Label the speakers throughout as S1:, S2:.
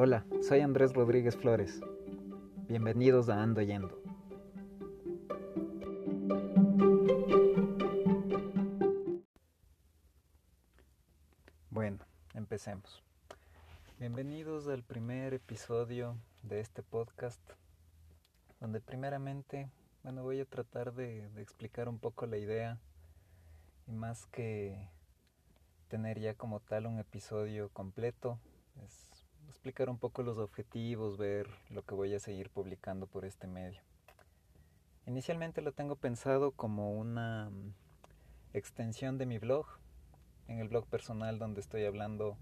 S1: Hola, soy Andrés Rodríguez Flores. Bienvenidos a Ando Yendo. Bueno, empecemos. Bienvenidos al primer episodio de este podcast, donde primeramente, bueno, voy a tratar de, de explicar un poco la idea y más que tener ya como tal un episodio completo, explicar un poco los objetivos, ver lo que voy a seguir publicando por este medio. Inicialmente lo tengo pensado como una mm, extensión de mi blog, en el blog personal donde estoy hablando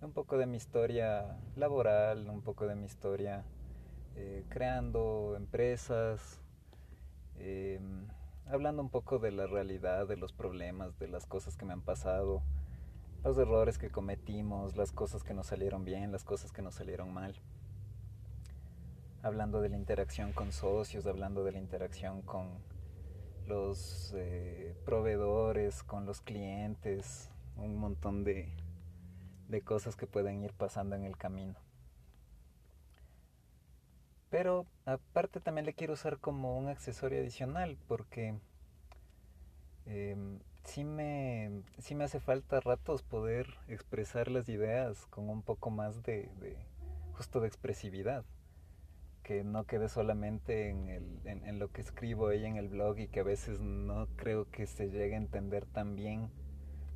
S1: un poco de mi historia laboral, un poco de mi historia eh, creando empresas, eh, hablando un poco de la realidad, de los problemas, de las cosas que me han pasado, los errores que cometimos, las cosas que nos salieron bien, las cosas que nos salieron mal. Hablando de la interacción con socios, hablando de la interacción con los eh, proveedores, con los clientes, un montón de, de cosas que pueden ir pasando en el camino. Pero aparte también le quiero usar como un accesorio adicional porque eh, sí me, sí me hace falta ratos poder expresar las ideas con un poco más de, de justo de expresividad que no quede solamente en, el, en, lo que escribo ahí en el blog y que a veces no creo que se llegue a entender tan bien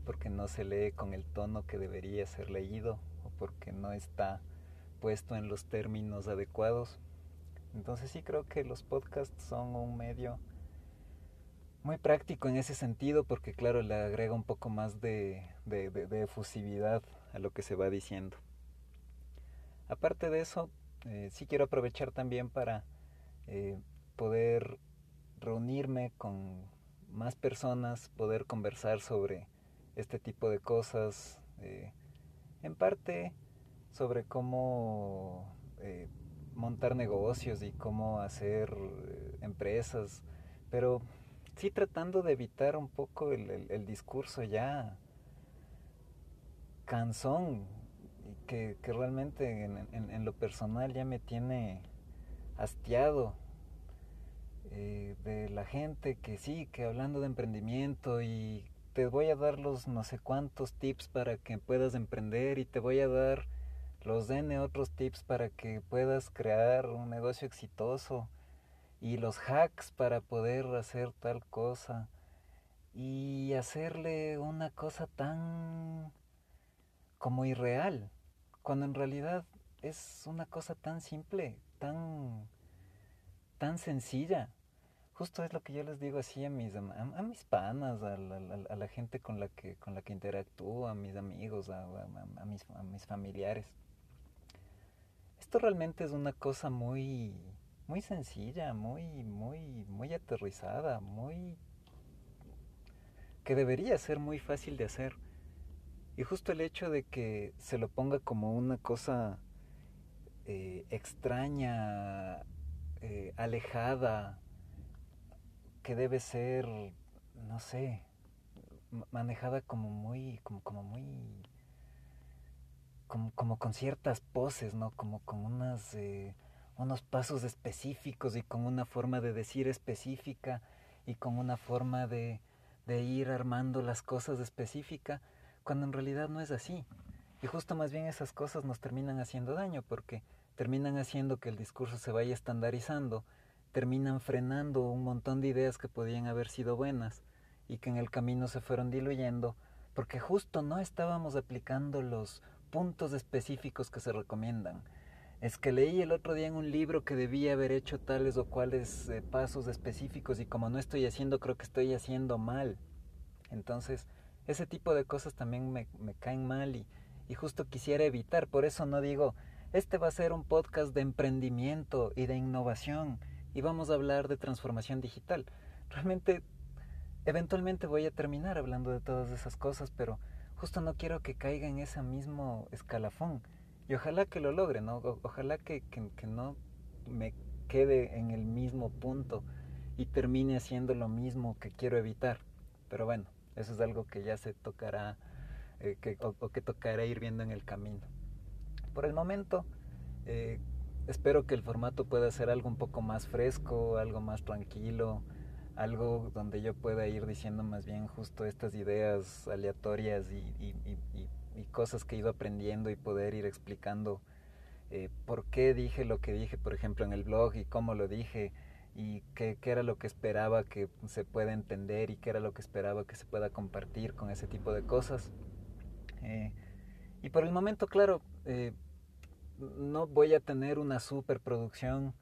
S1: porque no se lee con el tono que debería ser leído o porque no está puesto en los términos adecuados. Entonces sí creo que los podcasts son un medio muy práctico en ese sentido porque claro le agrega un poco más de, de, efusividad a lo que se va diciendo. Aparte de eso, eh, sí quiero aprovechar también para eh, poder reunirme con más personas, poder conversar sobre este tipo de cosas, eh, en parte sobre cómo montar negocios y cómo hacer empresas, pero sí tratando de evitar un poco el, el, discurso ya cansón, que, que realmente en, en, en, lo personal ya me tiene hastiado eh, de la gente que sí, que hablando de emprendimiento y te voy a dar los no sé cuántos tips para que puedas emprender y te voy a dar los N otros tips para que puedas crear un negocio exitoso y los hacks para poder hacer tal cosa y hacerle una cosa tan como irreal, cuando en realidad es una cosa tan simple, tan tan sencilla. Justo es lo que yo les digo así a mis a, a mis panas, a la, gente con la que con la que interactúo, a mis amigos, mis, a mis familiares. Esto realmente es una cosa muy muy sencilla, muy, muy, muy aterrizada, muy... que debería ser muy fácil de hacer. Y justo el hecho de que se lo ponga como una cosa eh, extraña, eh, alejada, que debe ser, no sé, manejada como muy, como, como muy, como, como con ciertas poses, ¿no? Como con unas... Eh, unos pasos específicos y con una forma de decir específica y con una forma de, ir armando las cosas específica, cuando en realidad no es así. Y justo más bien esas cosas nos terminan haciendo daño porque terminan haciendo que el discurso se vaya estandarizando, terminan frenando un montón de ideas que podían haber sido buenas y que en el camino se fueron diluyendo porque justo no estábamos aplicando los puntos específicos que se recomiendan es que leí el otro día en un libro que debía haber hecho tales o cuales eh, pasos específicos y como no estoy haciendo, creo que estoy haciendo mal. Entonces, ese tipo de cosas también me, caen mal y, y justo quisiera evitar. Por eso no digo, este va a ser un podcast de emprendimiento y de innovación y vamos a hablar de transformación digital. Realmente, eventualmente voy a terminar hablando de todas esas cosas, pero justo no quiero que caiga en ese mismo escalafón y ojalá que lo logre, ¿no? O, ojalá que, que, que, no me quede en el mismo punto y termine haciendo lo mismo que quiero evitar. Pero bueno, eso es algo que ya se tocará eh, que, o, o, que tocará ir viendo en el camino. Por el momento, Eh, espero que el formato pueda ser algo un poco más fresco, algo más tranquilo, algo donde yo pueda ir diciendo más bien justo estas ideas aleatorias y, cosas que he ido aprendiendo y poder ir explicando eh, por qué dije lo que dije, por ejemplo, en el blog y cómo lo dije y qué, era lo que esperaba que se pueda entender y qué era lo que esperaba que se pueda compartir con ese tipo de cosas. Eh, y por el momento, claro, eh, no voy a tener una superproducción,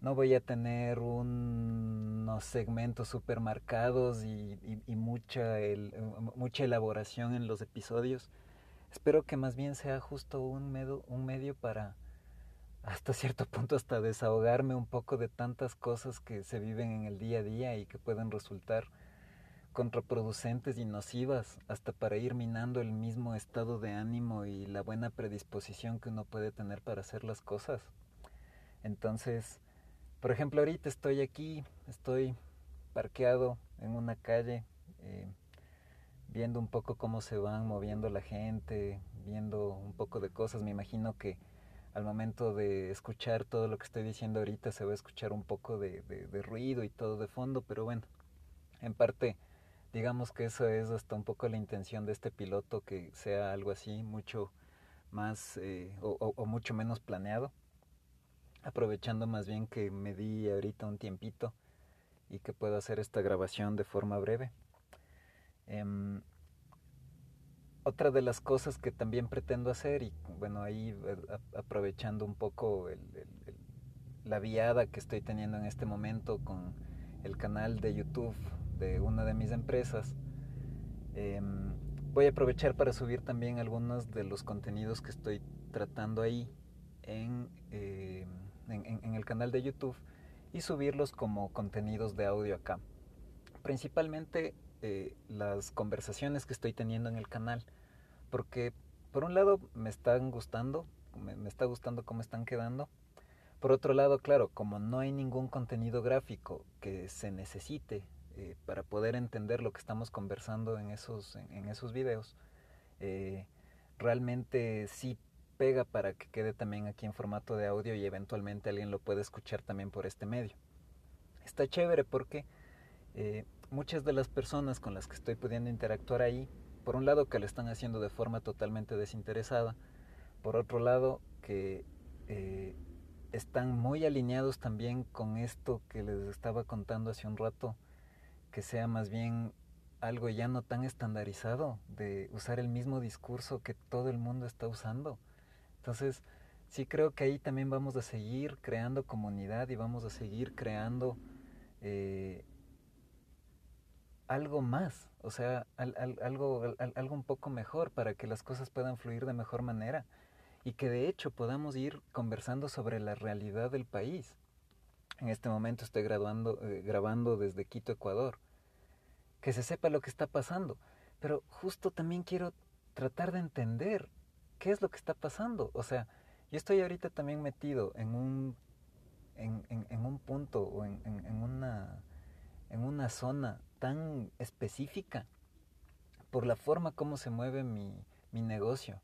S1: no voy a tener unos segmentos super marcados y, mucha, mucha elaboración en los episodios. Espero que más bien sea justo un medio, un medio para hasta cierto punto hasta desahogarme un poco de tantas cosas que se viven en el día a día y que pueden resultar contraproducentes y nocivas hasta para ir minando el mismo estado de ánimo y la buena predisposición que uno puede tener para hacer las cosas. Entonces, por ejemplo, ahorita estoy aquí, estoy parqueado en una calle, eh, viendo un poco cómo se van moviendo la gente, viendo un poco de cosas. Me imagino que al momento de escuchar todo lo que estoy diciendo ahorita se va a escuchar un poco de, ruido y todo de fondo, pero bueno, en parte digamos que eso es hasta un poco la intención de este piloto, que sea algo así, mucho más eh, o, mucho menos planeado, aprovechando más bien que me di ahorita un tiempito y que puedo hacer esta grabación de forma breve. Em, otra de las cosas que también pretendo hacer, y bueno, ahí eh, aprovechando un poco la viada que estoy teniendo en este momento con el canal de YouTube de una de mis empresas, em, voy a aprovechar para subir también algunos de los contenidos que estoy tratando ahí en, em, en, el canal de YouTube y subirlos como contenidos de audio acá. Principalmente eh, las conversaciones que estoy teniendo en el canal, porque por un lado me están gustando, me, está gustando cómo están quedando, por otro lado, claro, como no hay ningún contenido gráfico que se necesite eh, para poder entender lo que estamos conversando en esos, en, esos videos, eh, realmente sí pega para que quede también aquí en formato de audio y eventualmente alguien lo puede escuchar también por este medio. Está chévere porque muchas de las personas con las que estoy pudiendo interactuar ahí, por un lado que lo están haciendo de forma totalmente desinteresada, por otro lado que están muy alineados también con esto que les estaba contando hace un rato que sea más bien algo ya no tan estandarizado, de usar el mismo discurso que todo el mundo está usando. Entonces, sí creo que ahí también vamos a seguir creando comunidad y vamos a seguir creando eh, algo más, o sea, algo, algo un poco mejor para que las cosas puedan fluir de mejor manera y que de hecho podamos ir conversando sobre la realidad del país. En este momento estoy graduando, eh, grabando desde Quito, Ecuador. Que se sepa lo que está pasando. Pero justo también quiero tratar de entender qué es lo que está pasando. O sea, yo estoy ahorita también metido en un, en, en, un punto o en, en, una, en una zona tan específica por la forma como se mueve mi, mi negocio,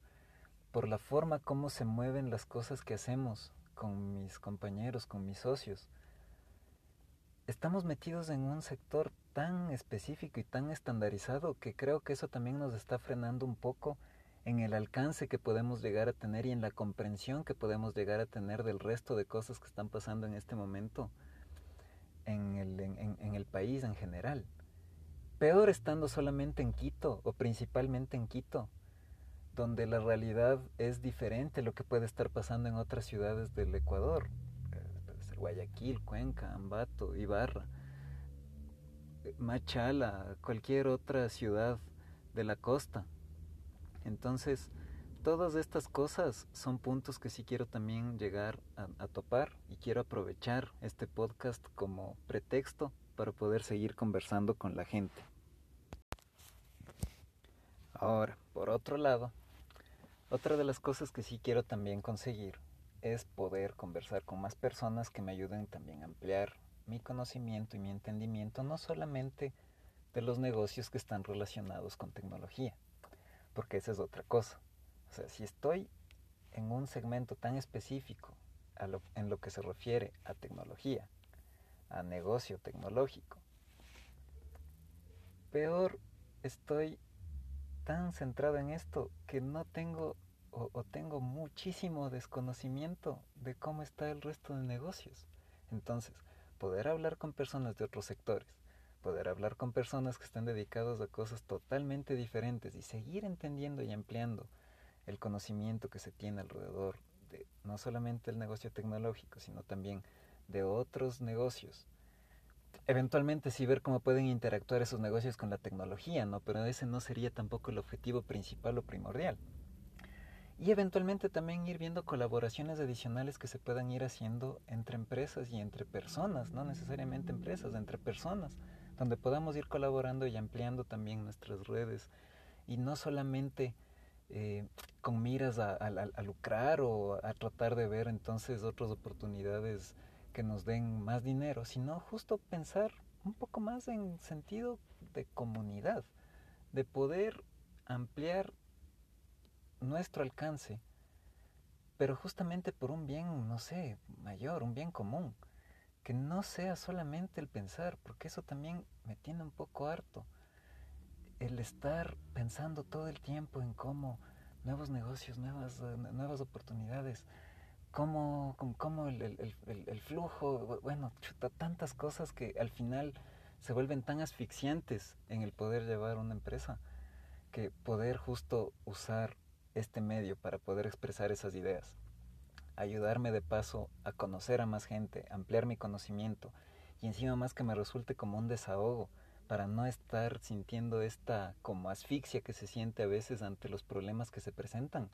S1: por la forma como se mueven las cosas que hacemos con mis compañeros, con mis socios estamos metidos en un sector tan específico y tan estandarizado que creo que eso también nos está frenando un poco en el alcance que podemos llegar a tener y en la comprensión que podemos llegar a tener del resto de cosas que están pasando en este momento en el, en, el país en general. Peor estando solamente en Quito o principalmente en Quito, donde la realidad es diferente a lo que puede estar pasando en otras ciudades del Ecuador. Guayaquil, Cuenca, Ambato, Ibarra, Machala, cualquier otra ciudad de la costa. Entonces, todas estas cosas son puntos que sí quiero también llegar a, topar y quiero aprovechar este podcast como pretexto para poder seguir conversando con la gente. Ahora, por otro lado, otra de las cosas que sí quiero también conseguir es poder conversar con más personas que me ayuden también a ampliar mi conocimiento y mi entendimiento, no solamente de los negocios que están relacionados con tecnología, porque esa es otra cosa. O sea, si estoy en un segmento tan específico en lo que se refiere a tecnología, a negocio tecnológico. Peor, estoy tan centrado en esto que no tengo o, o, tengo muchísimo desconocimiento de cómo está el resto de negocios. Entonces, poder hablar con personas de otros sectores, poder hablar con personas que están dedicadas a cosas totalmente diferentes y seguir entendiendo y ampliando el conocimiento que se tiene alrededor de no solamente el negocio tecnológico, sino también de otros negocios. Eventualmente sí ver cómo pueden interactuar esos negocios con la tecnología, ¿no? Pero ese no sería tampoco el objetivo principal o primordial. Y eventualmente también ir viendo colaboraciones adicionales que se puedan ir haciendo entre empresas y entre personas, no necesariamente empresas, entre personas, donde podamos ir colaborando y ampliando también nuestras redes. Y no solamente eh, con miras a, a, lucrar o a tratar de ver entonces otras oportunidades que nos den más dinero, sino justo pensar un poco más en sentido de comunidad, de poder ampliar nuestro alcance, pero justamente por un bien, no sé, mayor, un bien común, que no sea solamente el pensar, porque eso también me tiene un poco harto el estar pensando todo el tiempo en cómo nuevos negocios, nuevas, eh, nuevas oportunidades, cómo, cómo el, el, el, flujo, bueno, chuta, tantas cosas que al final se vuelven tan asfixiantes en el poder llevar una empresa, que poder justo usar este medio para poder expresar esas ideas, ayudarme de paso a conocer a más gente, ampliar mi conocimiento y encima más que me resulte como un desahogo para no estar sintiendo esta como asfixia que se siente a veces ante los problemas que se presentan,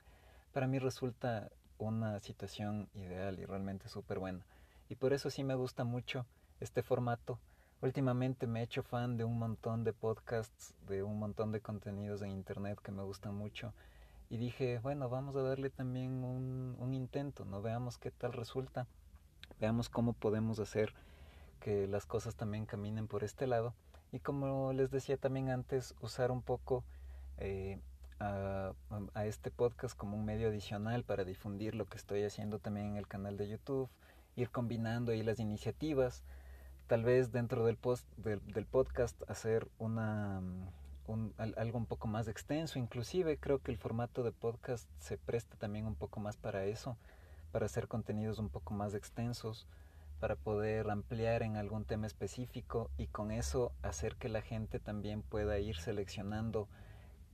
S1: para mí resulta una situación ideal y realmente súper buena. Y por eso sí me gusta mucho este formato. Últimamente me he hecho fan de un montón de podcasts, de un montón de contenidos en internet que me gustan mucho. Y dije, bueno, vamos a darle también un, un intento, ¿no? Veamos qué tal resulta, veamos cómo podemos hacer que las cosas también caminen por este lado y como les decía también antes, usar un poco eh, a, este podcast como un medio adicional para difundir lo que estoy haciendo también en el canal de YouTube, ir combinando ahí las iniciativas, tal vez dentro del, post, del, podcast hacer una, un, algo un poco más extenso, inclusive creo que el formato de podcast se presta también un poco más para eso, para hacer contenidos un poco más extensos para poder ampliar en algún tema específico y con eso hacer que la gente también pueda ir seleccionando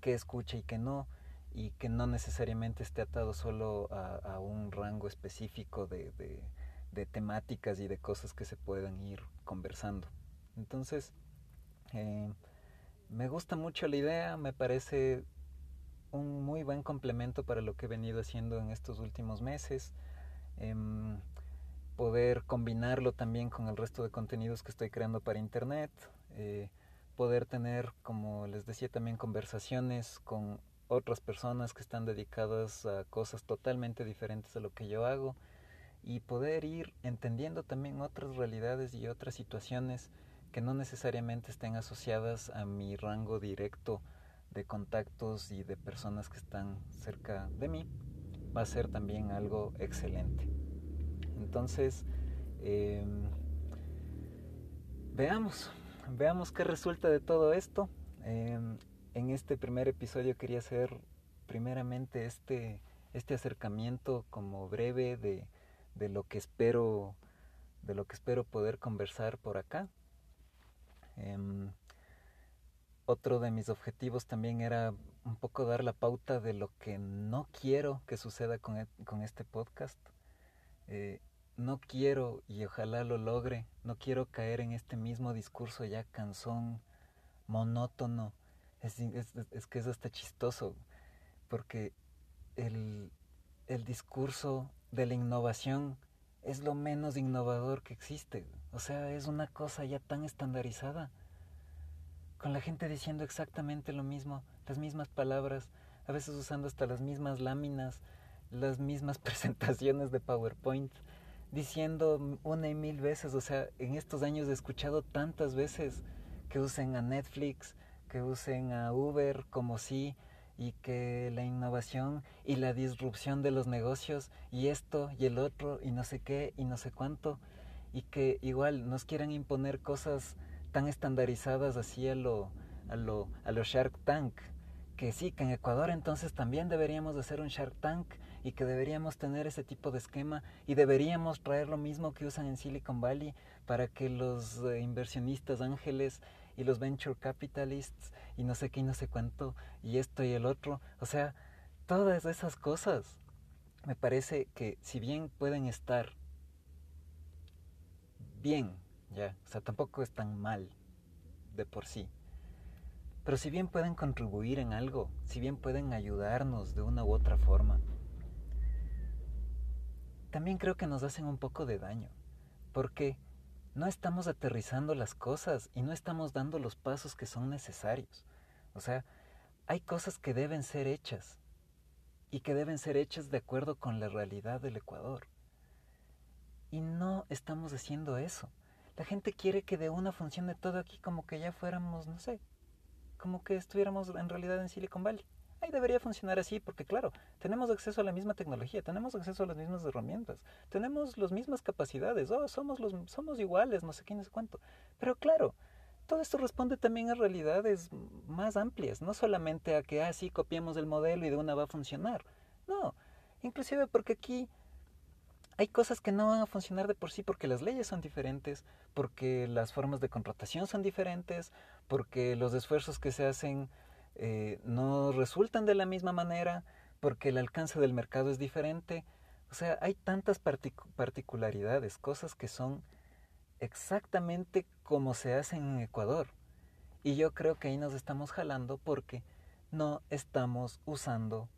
S1: qué escucha y qué no y que no necesariamente esté atado solo a, un rango específico de, de, temáticas y de cosas que se puedan ir conversando. Entonces, eh, me gusta mucho la idea, me parece un muy buen complemento para lo que he venido haciendo en estos últimos meses. Eh, poder combinarlo también con el resto de contenidos que estoy creando para internet, eh, poder tener, como les decía, también conversaciones con otras personas que están dedicadas a cosas totalmente diferentes a lo que yo hago y poder ir entendiendo también otras realidades y otras situaciones que no necesariamente estén asociadas a mi rango directo de contactos y de personas que están cerca de mí, va a ser también algo excelente. Entonces, eh, veamos, veamos qué resulta de todo esto. Eh, en este primer episodio quería hacer primeramente este, este acercamiento como breve de, de lo que espero de lo que espero poder conversar por acá. Eh, otro de mis objetivos también era un poco dar la pauta de lo que no quiero que suceda con, e, con este podcast. Eh, no quiero, y ojalá lo logre, no quiero caer en este mismo discurso ya cansón, monótono. Es, es, que es hasta chistoso, porque el, el discurso de la innovación es lo menos innovador que existe. O sea, es una cosa ya tan estandarizada. Con la gente diciendo exactamente lo mismo, las mismas palabras, a veces usando hasta las mismas láminas, las mismas presentaciones de PowerPoint diciendo una y mil veces, o sea, en estos años he escuchado tantas veces que usen a Netflix, que usen a Uber como si, y que la innovación y la disrupción de los negocios y esto y el otro y no sé qué y no sé cuánto y que igual nos quieran imponer cosas tan estandarizadas así a lo, a lo, a lo Shark Tank que sí, que en Ecuador entonces también deberíamos de hacer un Shark Tank y que deberíamos tener ese tipo de esquema y deberíamos traer lo mismo que usan en Silicon Valley para que los eh, inversionistas ángeles y los venture capitalists y no sé qué y no sé cuánto y esto y el otro, o sea, todas esas cosas me parece que si bien pueden estar bien, ya, o sea, tampoco es tan mal de por sí. Pero si bien pueden contribuir en algo, si bien pueden ayudarnos de una u otra forma, también creo que nos hacen un poco de daño, porque no estamos aterrizando las cosas y no estamos dando los pasos que son necesarios. O sea, hay cosas que deben ser hechas y que deben ser hechas de acuerdo con la realidad del Ecuador. Y no estamos haciendo eso. La gente quiere que de una funcione todo aquí como que ya fuéramos, no sé, como que estuviéramos en realidad en Silicon Valley. Ahí debería funcionar así porque claro, tenemos acceso a la misma tecnología, tenemos acceso a las mismas herramientas, tenemos las mismas capacidades, oh, somos, los, somos iguales, no sé qué, no sé cuánto. Pero claro, todo esto responde también a realidades más amplias, no solamente a que, ah, sí, copiemos el modelo y de una va a funcionar. No, inclusive porque aquí hay cosas que no van a funcionar de por sí porque las leyes son diferentes, porque las formas de contratación son diferentes, porque los esfuerzos que se hacen eh, no resultan de la misma manera, porque el alcance del mercado es diferente. O sea, hay tantas particularidades, cosas que son exactamente como se hacen en Ecuador. Y yo creo que ahí nos estamos jalando porque no estamos usando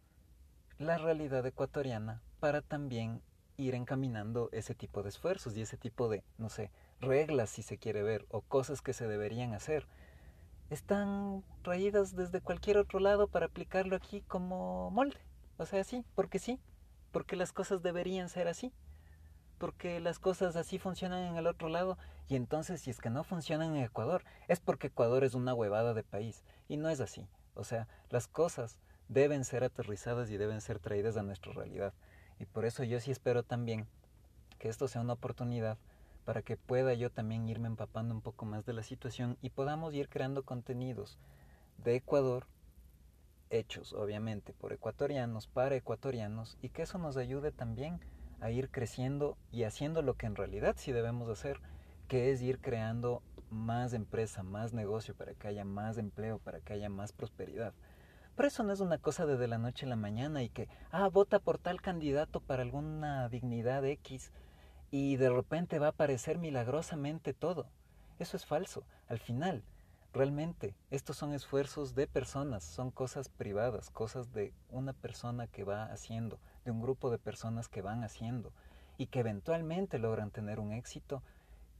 S1: la realidad ecuatoriana para también ir encaminando ese tipo de esfuerzos y ese tipo de, no sé, reglas si se quiere ver o cosas que se deberían hacer están traídas desde cualquier otro lado para aplicarlo aquí como molde. O sea, sí, porque sí, porque las cosas deberían ser así, porque las cosas así funcionan en el otro lado y entonces si es que no funcionan en Ecuador es porque Ecuador es una huevada de país y no es así. O sea, las cosas deben ser aterrizadas y deben ser traídas a nuestra realidad. Y por eso yo sí espero también que esto sea una oportunidad para que pueda yo también irme empapando un poco más de la situación y podamos ir creando contenidos de Ecuador hechos obviamente por ecuatorianos, para ecuatorianos y que eso nos ayude también a ir creciendo y haciendo lo que en realidad sí debemos hacer, que es ir creando más empresa, más negocio para que haya más empleo, para que haya más prosperidad. Pero eso no es una cosa de, de la noche a la mañana y que, ah, vota por tal candidato para alguna dignidad X y de repente va a aparecer milagrosamente todo. Eso es falso. Al final, realmente, estos son esfuerzos de personas, son cosas privadas, cosas de una persona que va haciendo, de un grupo de personas que van haciendo y que eventualmente logran tener un éxito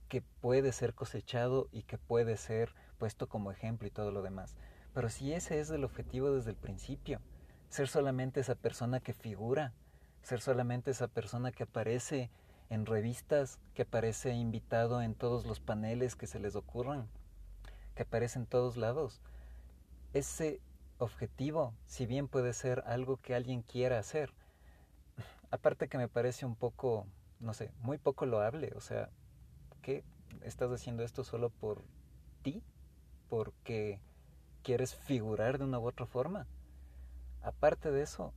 S1: que puede ser cosechado y que puede ser puesto como ejemplo y todo lo demás. Pero si ese es el objetivo desde el principio, ser solamente esa persona que figura, ser solamente esa persona que aparece en revistas, que aparece invitado en todos los paneles que se les ocurran, que aparece en todos lados. Ese objetivo, si bien puede ser algo que alguien quiera hacer, aparte que me parece un poco, no sé, muy poco loable, o sea, ¿qué estás haciendo esto solo por ti? Porque quieres figurar de una u otra forma. Aparte de eso,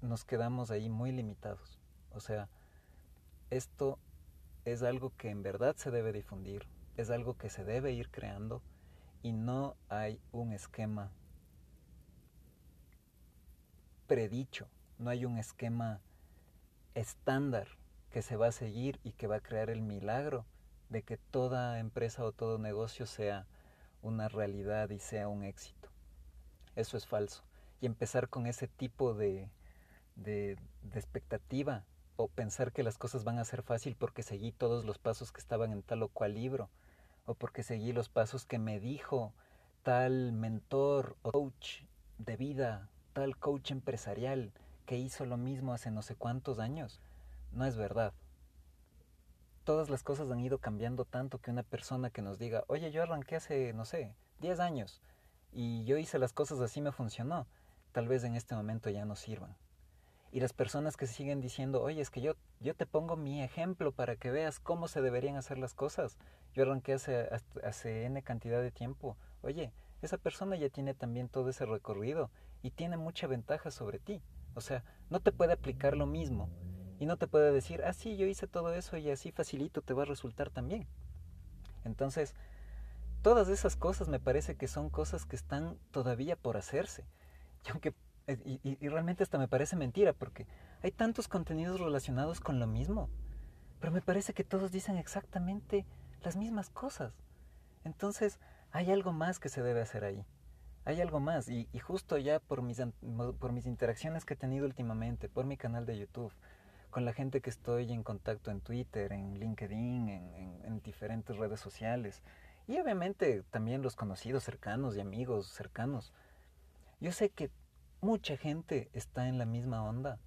S1: nos quedamos ahí muy limitados. O sea, esto es algo que en verdad se debe difundir, es algo que se debe ir creando y no hay un esquema predicho, no hay un esquema estándar que se va a seguir y que va a crear el milagro de que toda empresa o todo negocio sea una realidad y sea un éxito. Eso es falso. Y empezar con ese tipo de, de, expectativa o pensar que las cosas van a ser fácil porque seguí todos los pasos que estaban en tal o cual libro, o porque seguí los pasos que me dijo tal mentor o coach de vida, tal coach empresarial que hizo lo mismo hace no sé cuántos años. No es verdad. Todas las cosas han ido cambiando tanto que una persona que nos diga, oye, yo arranqué hace, no sé, 10 años y yo hice las cosas así me funcionó, tal vez en este momento ya no sirvan. Y las personas que siguen diciendo, oye, es que yo, yo te pongo mi ejemplo para que veas cómo se deberían hacer las cosas. Yo arranqué hace, hace N cantidad de tiempo. Oye, esa persona ya tiene también todo ese recorrido y tiene mucha ventaja sobre ti. O sea, no te puede aplicar lo mismo y no te puede decir, ah, sí, yo hice todo eso y así facilito te va a resultar también. Entonces, todas esas cosas me parece que son cosas que están todavía por hacerse. Y aunque y, realmente hasta me parece mentira porque hay tantos contenidos relacionados con lo mismo, pero me parece que todos dicen exactamente las mismas cosas. Entonces, hay algo más que se debe hacer ahí. Hay algo más y, justo ya por mis, por mis interacciones que he tenido últimamente, por mi canal de YouTube, con la gente que estoy en contacto en Twitter, en LinkedIn, en, diferentes redes sociales y obviamente también los conocidos cercanos y amigos cercanos. Yo sé que mucha gente está en la misma onda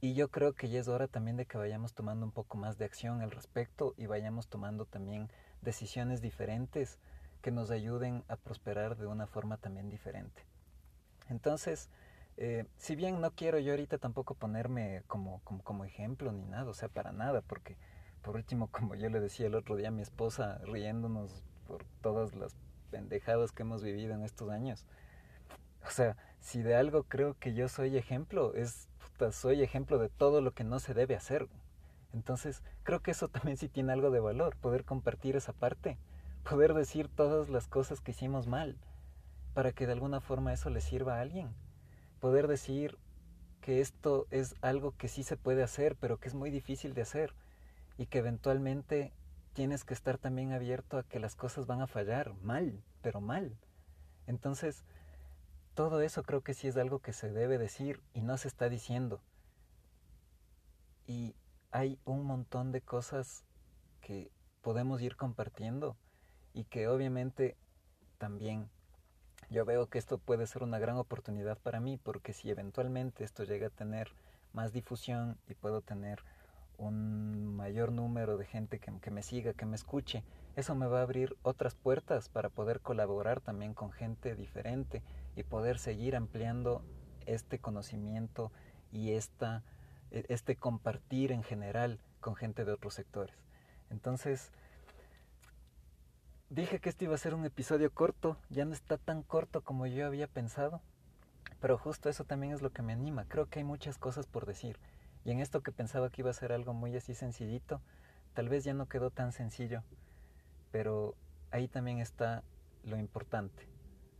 S1: y yo creo que ya es hora también de que vayamos tomando un poco más de acción al respecto y vayamos tomando también decisiones diferentes que nos ayuden a prosperar de una forma también diferente. Entonces, eh, si bien no quiero yo ahorita tampoco ponerme como, como, como, ejemplo ni nada, o sea, para nada, porque por último, como yo le decía el otro día a mi esposa, riéndonos por todas las pendejadas que hemos vivido en estos años, o sea, si de algo creo que yo soy ejemplo, es, puta, soy ejemplo de todo lo que no se debe hacer. Entonces, creo que eso también sí tiene algo de valor, poder compartir esa parte, poder decir todas las cosas que hicimos mal, para que de alguna forma eso le sirva a alguien poder decir que esto es algo que sí se puede hacer, pero que es muy difícil de hacer y que eventualmente tienes que estar también abierto a que las cosas van a fallar mal, pero mal. Entonces, todo eso creo que sí es algo que se debe decir y no se está diciendo. Y hay un montón de cosas que podemos ir compartiendo y que obviamente también yo veo que esto puede ser una gran oportunidad para mí porque si eventualmente esto llega a tener más difusión y puedo tener un mayor número de gente que, que, me siga, que me escuche, eso me va a abrir otras puertas para poder colaborar también con gente diferente y poder seguir ampliando este conocimiento y esta, e, este compartir en general con gente de otros sectores. Entonces, Dije que este iba a ser un episodio corto, ya no está tan corto como yo había pensado, pero justo eso también es lo que me anima. Creo que hay muchas cosas por decir. Y en esto que pensaba que iba a ser algo muy así sencillito, tal vez ya no quedó tan sencillo, pero ahí también está lo importante.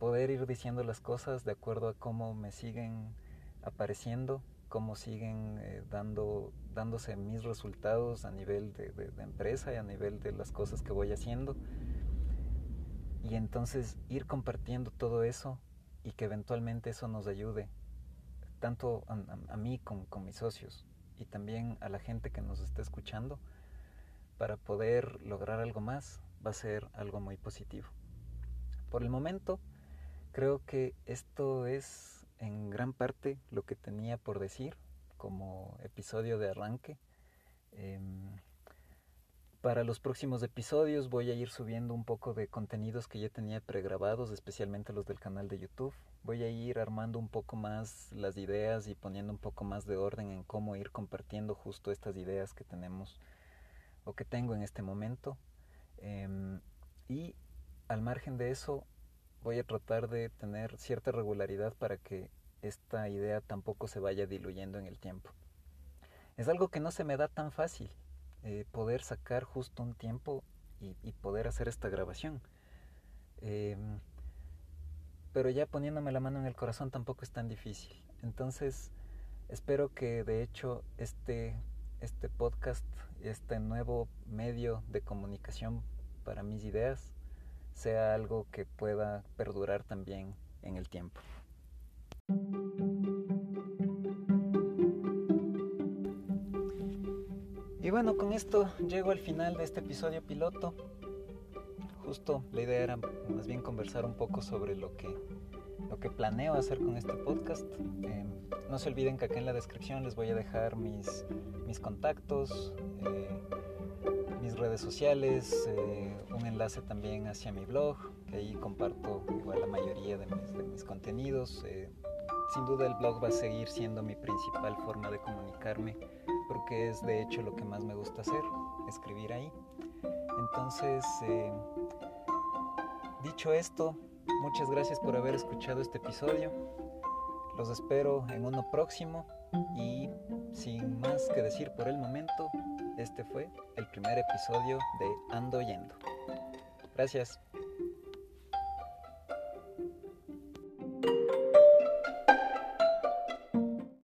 S1: Poder ir diciendo las cosas de acuerdo a cómo me siguen apareciendo, cómo siguen eh, dando, dándose mis resultados a nivel de, empresa y a nivel de las cosas que voy haciendo y entonces ir compartiendo todo eso y que eventualmente eso nos ayude, tanto a, mí como con mis socios y también a la gente que nos está escuchando, para poder lograr algo más, va a ser algo muy positivo. Por el momento, creo que esto es en gran parte lo que tenía por decir como episodio de arranque. Em, para los próximos episodios voy a ir subiendo un poco de contenidos que ya tenía pregrabados, especialmente los del canal de YouTube. Voy a ir armando un poco más las ideas y poniendo un poco más de orden en cómo ir compartiendo justo estas ideas que tenemos o que tengo en este momento. Em, y al margen de eso, voy a tratar de tener cierta regularidad para que esta idea tampoco se vaya diluyendo en el tiempo. Es algo que no se me da tan fácil eh, poder sacar justo un tiempo y, poder hacer esta grabación. Em, pero ya poniéndome la mano en el corazón tampoco es tan difícil. Entonces, espero que de hecho este, este podcast, este nuevo medio de comunicación para mis ideas, sea algo que pueda perdurar también en el tiempo. Y bueno, con esto llego al final de este episodio piloto. Justo la idea era más bien conversar un poco sobre lo que, lo que planeo hacer con este podcast. Em, no se olviden que acá en la descripción les voy a dejar mis, mis contactos, eh, mis redes sociales, eh, un enlace también hacia mi blog, que ahí comparto igual la mayoría de mis, contenidos. Eh, sin duda el blog va a seguir siendo mi principal forma de comunicarme porque es de hecho lo que más me gusta hacer, escribir ahí. Entonces, eh, dicho esto, muchas gracias por haber escuchado este episodio. Los espero en uno próximo y sin más que decir por el momento, este fue el primer episodio de Ando Yendo. Gracias.